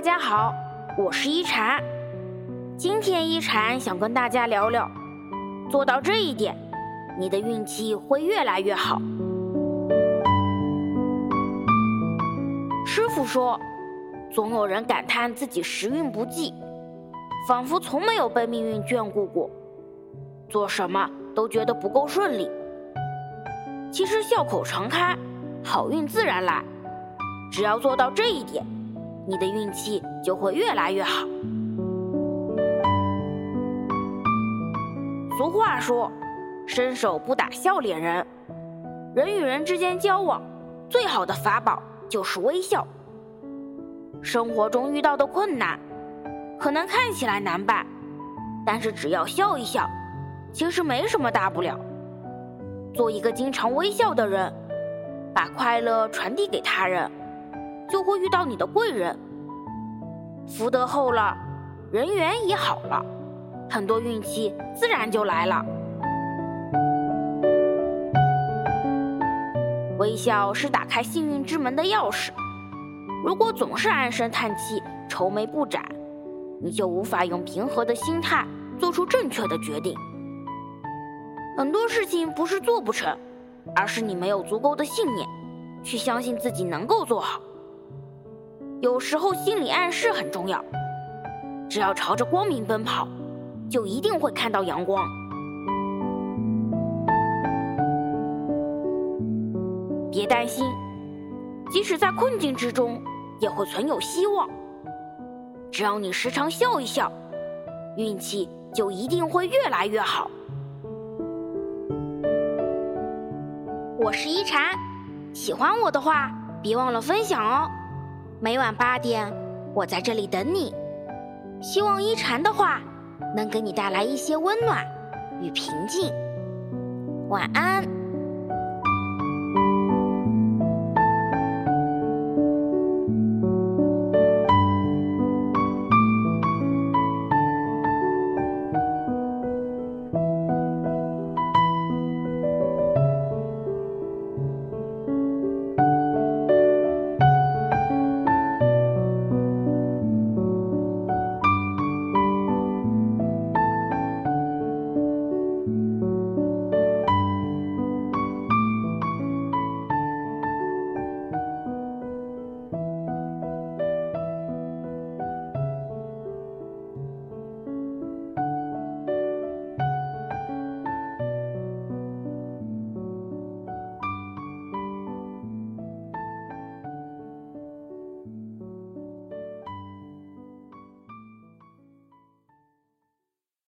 大家好，我是一禅。今天一禅想跟大家聊聊，做到这一点，你的运气会越来越好。师傅说，总有人感叹自己时运不济，仿佛从没有被命运眷顾过，做什么都觉得不够顺利。其实笑口常开，好运自然来。只要做到这一点，你的运气就会越来越好。俗话说：“伸手不打笑脸人。”人与人之间交往，最好的法宝。就是微笑。生活中遇到的困难，可能看起来难办，但是只要笑一笑，其实没什么大不了。做一个经常微笑的人，把快乐传递给他人，就会遇到你的贵人。福德厚了，人缘也好了，很多运气自然就来了。微笑是打开幸运之门的钥匙。如果总是唉声叹气、愁眉不展，你就无法用平和的心态做出正确的决定。很多事情不是做不成，而是你没有足够的信念，去相信自己能够做好。有时候心理暗示很重要，只要朝着光明奔跑，就一定会看到阳光。别担心，即使在困境之中，也会存有希望。只要你时常笑一笑，运气就一定会越来越好。我是一禅，喜欢我的话，别忘了分享哦。每晚八点，我在这里等你。希望一禅的话能给你带来一些温暖与平静。晚安。